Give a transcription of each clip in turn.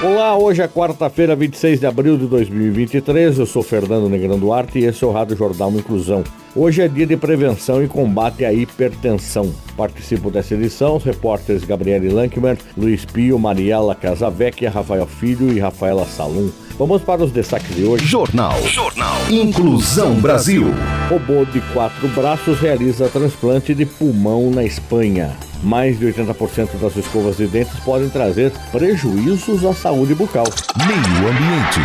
Olá, hoje é quarta-feira, 26 de abril de 2023. Eu sou Fernando Negrão Duarte e esse é o Rádio Jornal Inclusão. Hoje é dia de prevenção e combate à hipertensão. Participam dessa edição os repórteres Gabriele Lankmer, Luiz Pio, Mariela Casavecchia, Rafael Filho e Rafaela Salum. Vamos para os destaques de hoje. Jornal. Jornal. Inclusão Brasil. Robô de quatro braços realiza transplante de pulmão na Espanha. Mais de 80% das escovas de dentes podem trazer prejuízos à saúde bucal. Meio ambiente.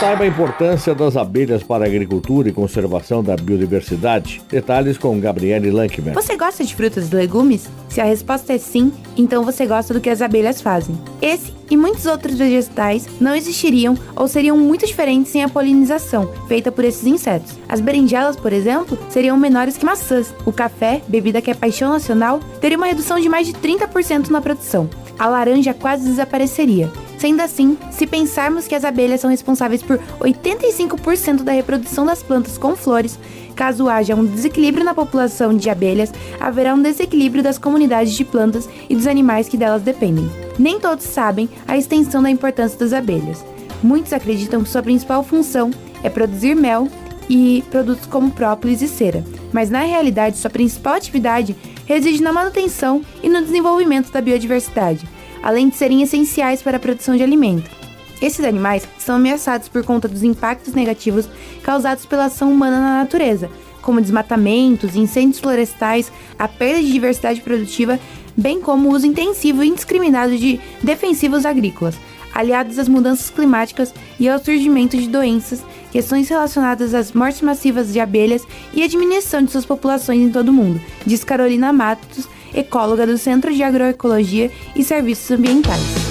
Saiba a importância das abelhas para a agricultura e conservação da biodiversidade. Detalhes com Gabriele Lankman. Você gosta de frutas e legumes? Se a resposta é sim, então você gosta do que as abelhas fazem. Esse e muitos outros vegetais não existiriam ou seriam muito diferentes sem a polinização feita por esses insetos. As berinjelas, por exemplo, seriam menores que maçãs. O café, bebida que é paixão nacional, teria uma redução de mais de 30% na produção. A laranja quase desapareceria. Sendo assim, se pensarmos que as abelhas são responsáveis por 85% da reprodução das plantas com flores, caso haja um desequilíbrio na população de abelhas, haverá um desequilíbrio das comunidades de plantas e dos animais que delas dependem. Nem todos sabem a extensão da importância das abelhas. Muitos acreditam que sua principal função é produzir mel e produtos como própolis e cera, mas na realidade sua principal atividade reside na manutenção e no desenvolvimento da biodiversidade além de serem essenciais para a produção de alimento. Esses animais são ameaçados por conta dos impactos negativos causados pela ação humana na natureza, como desmatamentos, incêndios florestais, a perda de diversidade produtiva, bem como o uso intensivo e indiscriminado de defensivos agrícolas, aliados às mudanças climáticas e ao surgimento de doenças, questões relacionadas às mortes massivas de abelhas e a diminuição de suas populações em todo o mundo, diz Carolina Matos, ecóloga do Centro de Agroecologia e Serviços Ambientais.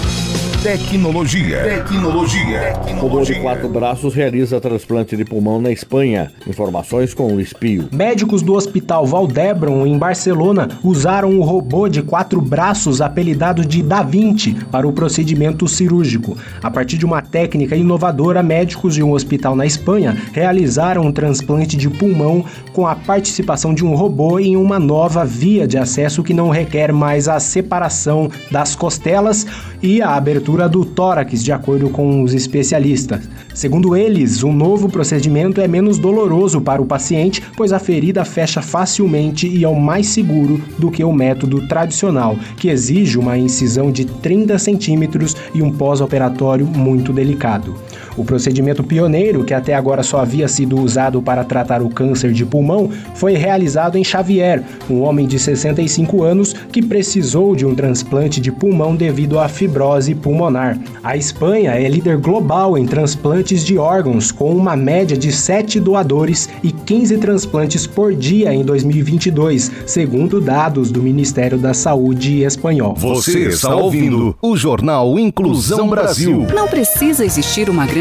Tecnologia. Tecnologia. Robô de quatro braços realiza transplante de pulmão na Espanha. Informações com o Espio. Médicos do Hospital Valdebron, em Barcelona, usaram o robô de quatro braços apelidado de Da Vinci para o procedimento cirúrgico. A partir de uma técnica inovadora, médicos de um hospital na Espanha realizaram um transplante de pulmão com a participação de um robô em uma nova via de acesso que não requer mais a separação das costelas e a abertura abertura do tórax, de acordo com os especialistas. Segundo eles, o novo procedimento é menos doloroso para o paciente, pois a ferida fecha facilmente e é mais seguro do que o método tradicional, que exige uma incisão de 30 centímetros e um pós-operatório muito delicado. O procedimento pioneiro, que até agora só havia sido usado para tratar o câncer de pulmão, foi realizado em Xavier, um homem de 65 anos que precisou de um transplante de pulmão devido à fibrose pulmonar. A Espanha é líder global em transplantes de órgãos, com uma média de 7 doadores e 15 transplantes por dia em 2022, segundo dados do Ministério da Saúde espanhol. Você está ouvindo o Jornal Inclusão Brasil. Não precisa existir uma grande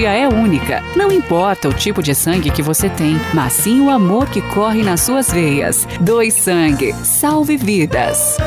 empatia é única. Não importa o tipo de sangue que você tem, mas sim o amor que corre nas suas veias. Dois Sangue. Salve vidas.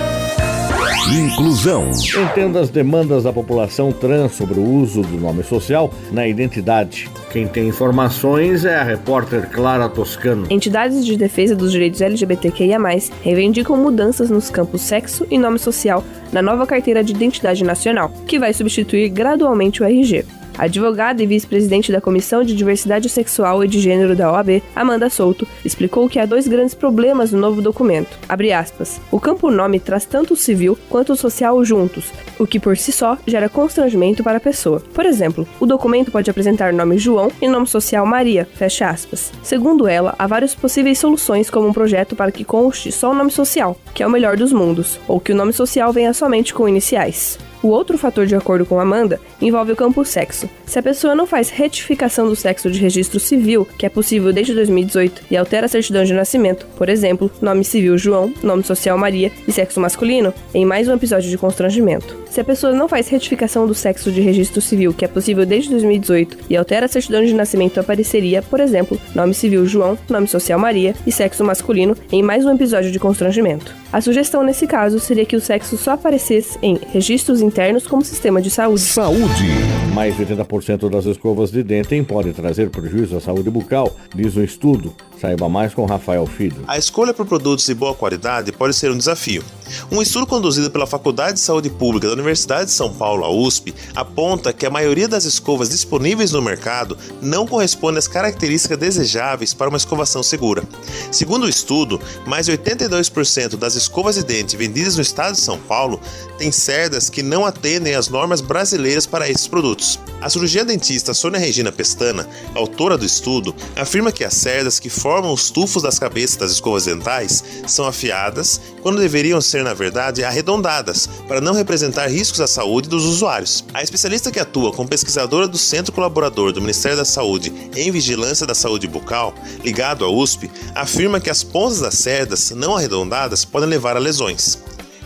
Inclusão. Entenda as demandas da população trans sobre o uso do nome social na identidade. Quem tem informações é a repórter Clara Toscano. Entidades de defesa dos direitos LGBTQIA, reivindicam mudanças nos campos sexo e nome social na nova carteira de identidade nacional, que vai substituir gradualmente o RG. Advogada e vice-presidente da Comissão de Diversidade Sexual e de Gênero da OAB, Amanda Souto, explicou que há dois grandes problemas no novo documento. Aspas. O campo nome traz tanto o civil quanto o social juntos, o que por si só gera constrangimento para a pessoa. Por exemplo, o documento pode apresentar nome João e nome social Maria, fecha aspas. Segundo ela, há várias possíveis soluções como um projeto para que conste só o nome social, que é o melhor dos mundos, ou que o nome social venha somente com iniciais. O outro fator, de acordo com Amanda, envolve o campo sexo. Se a pessoa não faz retificação do sexo de registro civil, que é possível desde 2018, e altera a certidão de nascimento, por exemplo, nome civil João, nome social Maria e sexo masculino, em mais um episódio de constrangimento. Se a pessoa não faz retificação do sexo de registro civil, que é possível desde 2018, e altera a certidão de nascimento, apareceria, por exemplo, nome civil João, nome social Maria e sexo masculino, em mais um episódio de constrangimento. A sugestão nesse caso seria que o sexo só aparecesse em registros internos como sistema de saúde. Saúde. Mais de 80% das escovas de dente podem trazer prejuízo à saúde bucal, diz um estudo. Saiba mais com Rafael Filho. A escolha por produtos de boa qualidade pode ser um desafio. Um estudo conduzido pela Faculdade de Saúde Pública da Universidade de São Paulo, a USP, aponta que a maioria das escovas disponíveis no mercado não corresponde às características desejáveis para uma escovação segura. Segundo o estudo, mais de 82% das escovas de dente vendidas no estado de São Paulo têm cerdas que não atendem às normas brasileiras para esses produtos. A cirurgia dentista Sônia Regina Pestana, autora do estudo, afirma que as cerdas que formam os tufos das cabeças das escovas dentais são afiadas quando deveriam ser, na verdade, arredondadas, para não representar riscos à saúde dos usuários. A especialista que atua como pesquisadora do Centro Colaborador do Ministério da Saúde em Vigilância da Saúde Bucal, ligado à USP, afirma que as pontas das cerdas não arredondadas podem levar a lesões.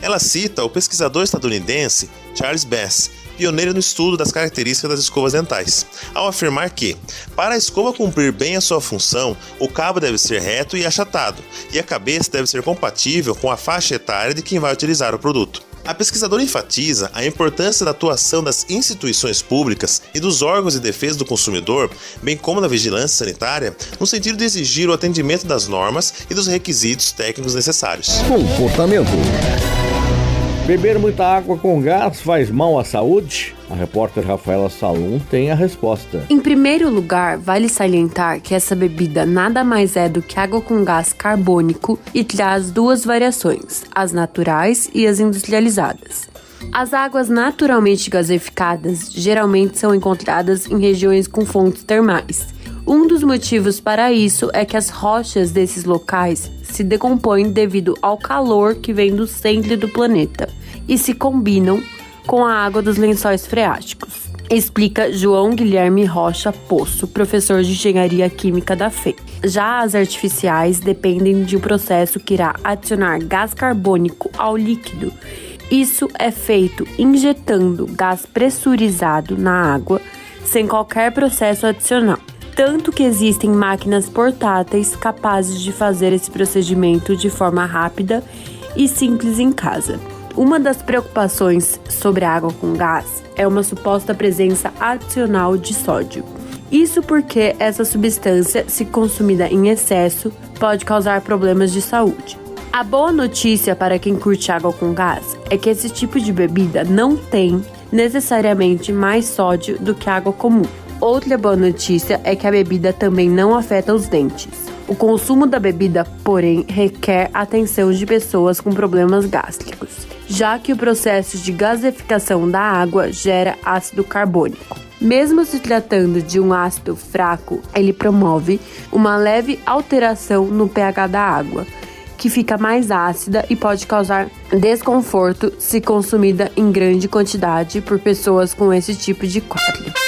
Ela cita o pesquisador estadunidense Charles Bass, pioneiro no estudo das características das escovas dentais, ao afirmar que, para a escova cumprir bem a sua função, o cabo deve ser reto e achatado, e a cabeça deve ser compatível com a faixa etária de quem vai utilizar o produto. A pesquisadora enfatiza a importância da atuação das instituições públicas e dos órgãos de defesa do consumidor, bem como da vigilância sanitária, no sentido de exigir o atendimento das normas e dos requisitos técnicos necessários. Comportamento. Beber muita água com gás faz mal à saúde? A repórter Rafaela Salum tem a resposta. Em primeiro lugar, vale salientar que essa bebida nada mais é do que água com gás carbônico e traz duas variações, as naturais e as industrializadas. As águas naturalmente gaseificadas geralmente são encontradas em regiões com fontes termais. Um dos motivos para isso é que as rochas desses locais se decompõem devido ao calor que vem do centro do planeta e se combinam com a água dos lençóis freáticos. Explica João Guilherme Rocha Poço, professor de engenharia química da FE. Já as artificiais dependem de um processo que irá adicionar gás carbônico ao líquido. Isso é feito injetando gás pressurizado na água sem qualquer processo adicional tanto que existem máquinas portáteis capazes de fazer esse procedimento de forma rápida e simples em casa. Uma das preocupações sobre a água com gás é uma suposta presença adicional de sódio. Isso porque essa substância, se consumida em excesso, pode causar problemas de saúde. A boa notícia para quem curte água com gás é que esse tipo de bebida não tem necessariamente mais sódio do que água comum. Outra boa notícia é que a bebida também não afeta os dentes. O consumo da bebida, porém, requer atenção de pessoas com problemas gástricos, já que o processo de gaseificação da água gera ácido carbônico. Mesmo se tratando de um ácido fraco, ele promove uma leve alteração no pH da água, que fica mais ácida e pode causar desconforto se consumida em grande quantidade por pessoas com esse tipo de quadro.